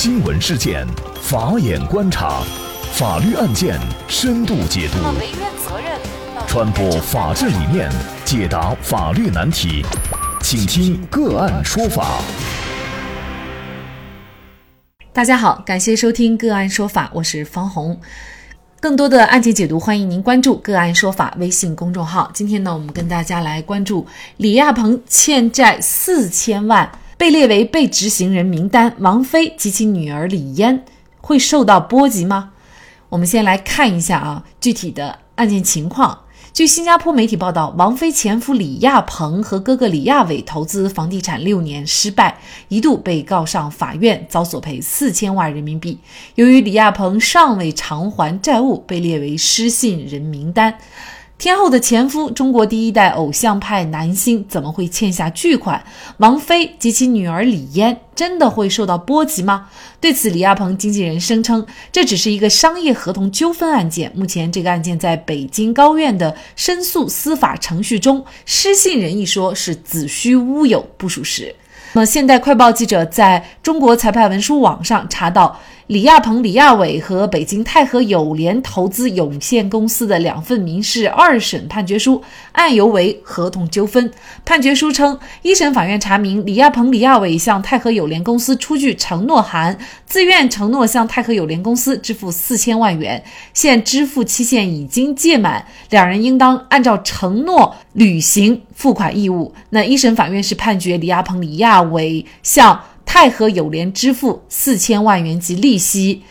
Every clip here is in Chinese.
新闻事件，法眼观察，法律案件深度解读，传播法治理念，解答法律难题，请听个案说法。大家好，感谢收听个案说法，我是方红。更多的案件解读，欢迎您关注“个案说法”微信公众号。今天呢，我们跟大家来关注李亚鹏欠债四千万。被列为被执行人名单，王菲及其女儿李嫣会受到波及吗？我们先来看一下啊，具体的案件情况。据新加坡媒体报道，王菲前夫李亚鹏和哥哥李亚伟投资房地产六年失败，一度被告上法院，遭索赔四千万人民币。由于李亚鹏尚未偿还债务，被列为失信人名单。天后的前夫，中国第一代偶像派男星，怎么会欠下巨款？王菲及其女儿李嫣真的会受到波及吗？对此，李亚鹏经纪人声称，这只是一个商业合同纠纷案件。目前，这个案件在北京高院的申诉司法程序中，失信人一说是子虚乌有，不属实。那么，现代快报记者在中国裁判文书网上查到。李亚鹏、李亚伟和北京泰和友联投资有限公司的两份民事二审判决书，案由为合同纠纷。判决书称，一审法院查明，李亚鹏、李亚伟向泰和友联公司出具承诺函，自愿承诺向泰和友联公司支付四千万元，现支付期限已经届满，两人应当按照承诺履行付款义务。那一审法院是判决李亚鹏、李亚亚伟向。泰和友联支付四千万元及利息，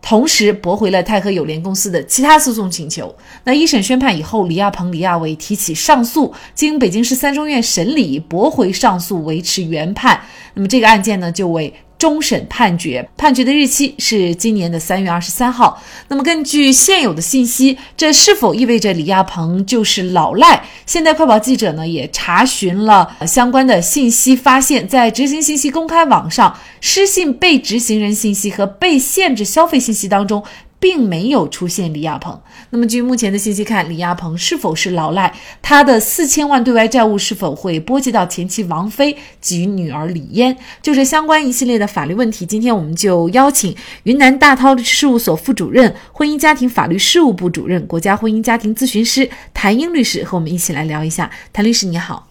同时驳回了泰和友联公司的其他诉讼请求。那一审宣判以后，李亚鹏、李亚伟提起上诉，经北京市三中院审理，驳回上诉，维持原判。那么这个案件呢，就为。终审判决，判决的日期是今年的三月二十三号。那么根据现有的信息，这是否意味着李亚鹏就是老赖？现代快报记者呢也查询了相关的信息，发现，在执行信息公开网上，失信被执行人信息和被限制消费信息当中。并没有出现李亚鹏。那么，据目前的信息看，李亚鹏是否是老赖？他的四千万对外债务是否会波及到前妻王菲及女儿李嫣？就是相关一系列的法律问题。今天我们就邀请云南大韬律师事务所副主任、婚姻家庭法律事务部主任、国家婚姻家庭咨询师谭英律师和我们一起来聊一下。谭律师你好，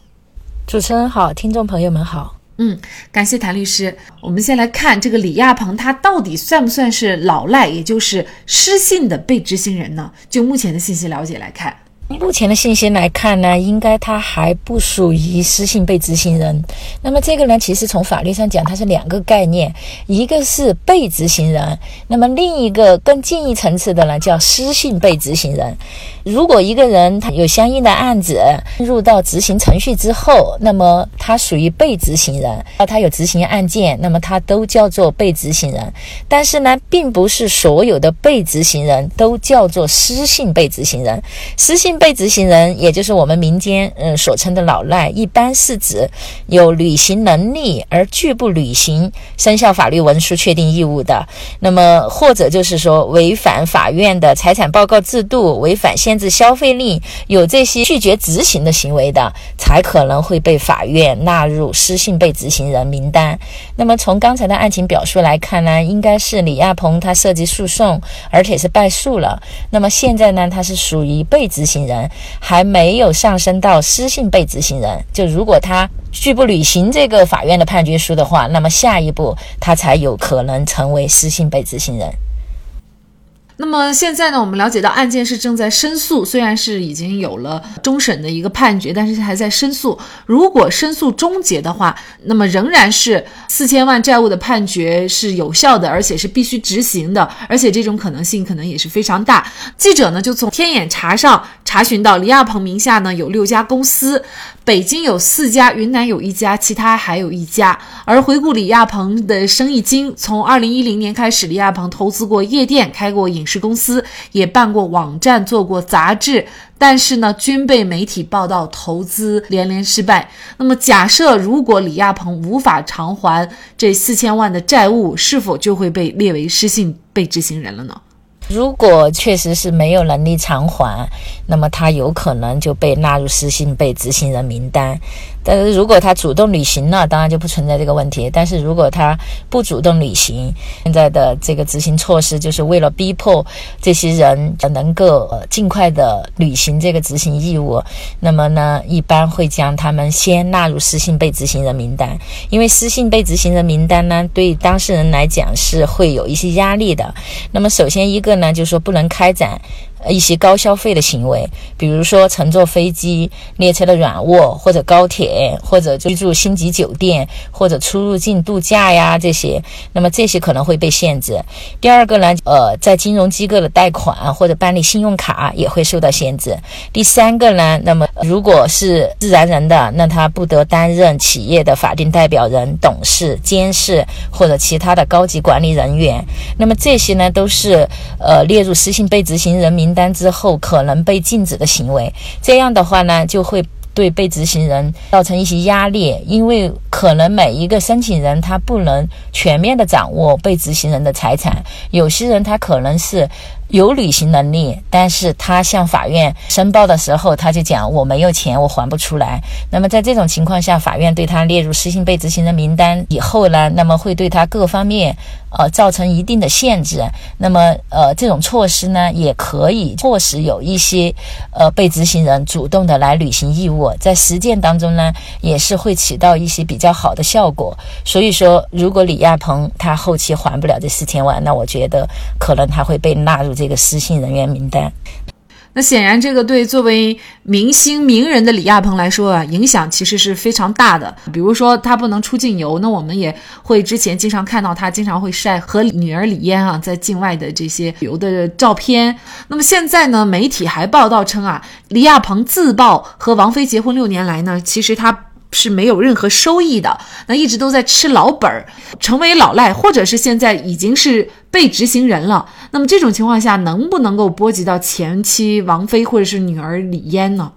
主持人好，听众朋友们好。嗯，感谢谭律师。我们先来看这个李亚鹏，他到底算不算是老赖，也就是失信的被执行人呢？就目前的信息了解来看。目前的信息来看呢，应该他还不属于失信被执行人。那么这个呢，其实从法律上讲，它是两个概念，一个是被执行人，那么另一个更进一层次的呢，叫失信被执行人。如果一个人他有相应的案子入到执行程序之后，那么他属于被执行人，啊，他有执行案件，那么他都叫做被执行人。但是呢，并不是所有的被执行人都叫做失信被执行人，失信。被执行人，也就是我们民间嗯所称的老赖，一般是指有履行能力而拒不履行生效法律文书确定义务的，那么或者就是说违反法院的财产报告制度、违反限制消费令、有这些拒绝执行的行为的，才可能会被法院纳入失信被执行人名单。那么从刚才的案情表述来看呢，应该是李亚鹏他涉及诉讼，而且是败诉了。那么现在呢，他是属于被执行。人还没有上升到失信被执行人，就如果他拒不履行这个法院的判决书的话，那么下一步他才有可能成为失信被执行人。那么现在呢，我们了解到案件是正在申诉，虽然是已经有了终审的一个判决，但是还在申诉。如果申诉终结的话，那么仍然是四千万债务的判决是有效的，而且是必须执行的，而且这种可能性可能也是非常大。记者呢就从天眼查上查询到，李亚鹏名下呢有六家公司，北京有四家，云南有一家，其他还有一家。而回顾李亚鹏的生意经，从二零一零年开始，李亚鹏投资过夜店，开过影。是公司也办过网站，做过杂志，但是呢，均被媒体报道投资连连失败。那么，假设如果李亚鹏无法偿还这四千万的债务，是否就会被列为失信被执行人了呢？如果确实是没有能力偿还，那么他有可能就被纳入失信被执行人名单。但是如果他主动履行了，当然就不存在这个问题。但是如果他不主动履行，现在的这个执行措施就是为了逼迫这些人能够尽快的履行这个执行义务。那么呢，一般会将他们先纳入失信被执行人名单，因为失信被执行人名单呢，对当事人来讲是会有一些压力的。那么首先一个呢，就是说不能开展。一些高消费的行为，比如说乘坐飞机、列车的软卧，或者高铁，或者居住星级酒店，或者出入境度假呀这些，那么这些可能会被限制。第二个呢，呃，在金融机构的贷款或者办理信用卡也会受到限制。第三个呢，那么如果是自然人的，那他不得担任企业的法定代表人、董事、监事或者其他的高级管理人员。那么这些呢，都是呃列入失信被执行人名。名单之后可能被禁止的行为，这样的话呢，就会对被执行人造成一些压力，因为可能每一个申请人他不能全面的掌握被执行人的财产，有些人他可能是。有履行能力，但是他向法院申报的时候，他就讲我没有钱，我还不出来。那么在这种情况下，法院对他列入失信被执行人名单以后呢，那么会对他各方面呃造成一定的限制。那么呃这种措施呢，也可以迫使有一些呃被执行人主动的来履行义务，在实践当中呢，也是会起到一些比较好的效果。所以说，如果李亚鹏他后期还不了这四千万，那我觉得可能他会被纳入。这个失信人员名单，那显然这个对作为明星名人的李亚鹏来说啊，影响其实是非常大的。比如说他不能出境游，那我们也会之前经常看到他经常会晒和女儿李嫣啊在境外的这些旅游的照片。那么现在呢，媒体还报道称啊，李亚鹏自曝和王菲结婚六年来呢，其实他。是没有任何收益的，那一直都在吃老本儿，成为老赖，或者是现在已经是被执行人了。那么这种情况下，能不能够波及到前妻王菲或者是女儿李嫣呢？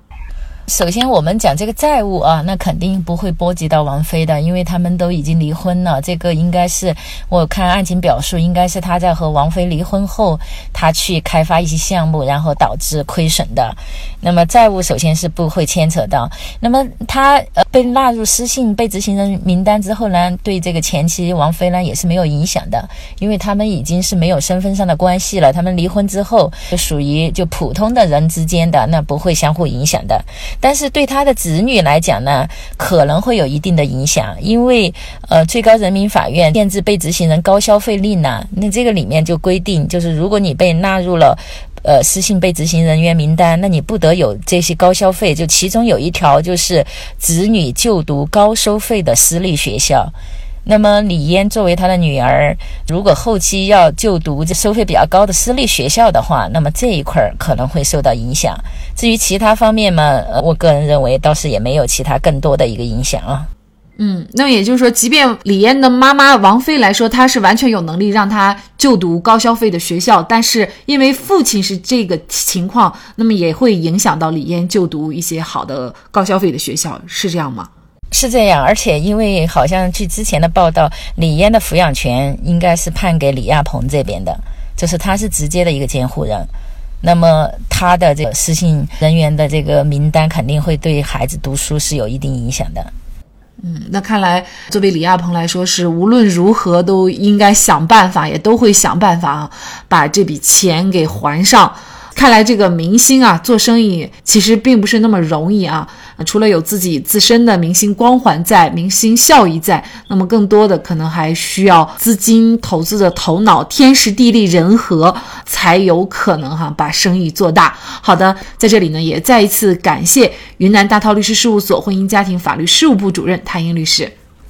首先，我们讲这个债务啊，那肯定不会波及到王菲的，因为他们都已经离婚了。这个应该是我看案情表述，应该是他在和王菲离婚后，他去开发一些项目，然后导致亏损的。那么债务首先是不会牵扯到。那么他呃被纳入失信被执行人名单之后呢，对这个前妻王菲呢也是没有影响的，因为他们已经是没有身份上的关系了。他们离婚之后就属于就普通的人之间的，那不会相互影响的。但是对他的子女来讲呢，可能会有一定的影响，因为呃，最高人民法院限制被执行人高消费令呢，那这个里面就规定，就是如果你被纳入了呃失信被执行人员名单，那你不得有这些高消费，就其中有一条就是子女就读高收费的私立学校。那么李嫣作为他的女儿，如果后期要就读这收费比较高的私立学校的话，那么这一块儿可能会受到影响。至于其他方面嘛，我个人认为倒是也没有其他更多的一个影响啊。嗯，那么也就是说，即便李嫣的妈妈王菲来说，她是完全有能力让她就读高消费的学校，但是因为父亲是这个情况，那么也会影响到李嫣就读一些好的高消费的学校，是这样吗？是这样，而且因为好像据之前的报道，李嫣的抚养权应该是判给李亚鹏这边的，就是他是直接的一个监护人，那么他的这个失信人员的这个名单肯定会对孩子读书是有一定影响的。嗯，那看来作为李亚鹏来说，是无论如何都应该想办法，也都会想办法把这笔钱给还上。看来这个明星啊，做生意其实并不是那么容易啊。除了有自己自身的明星光环在、明星效益在，那么更多的可能还需要资金投资的头脑、天时地利人和，才有可能哈把生意做大。好的，在这里呢，也再一次感谢云南大韬律师事务所婚姻家庭法律事务部主任谭英律师。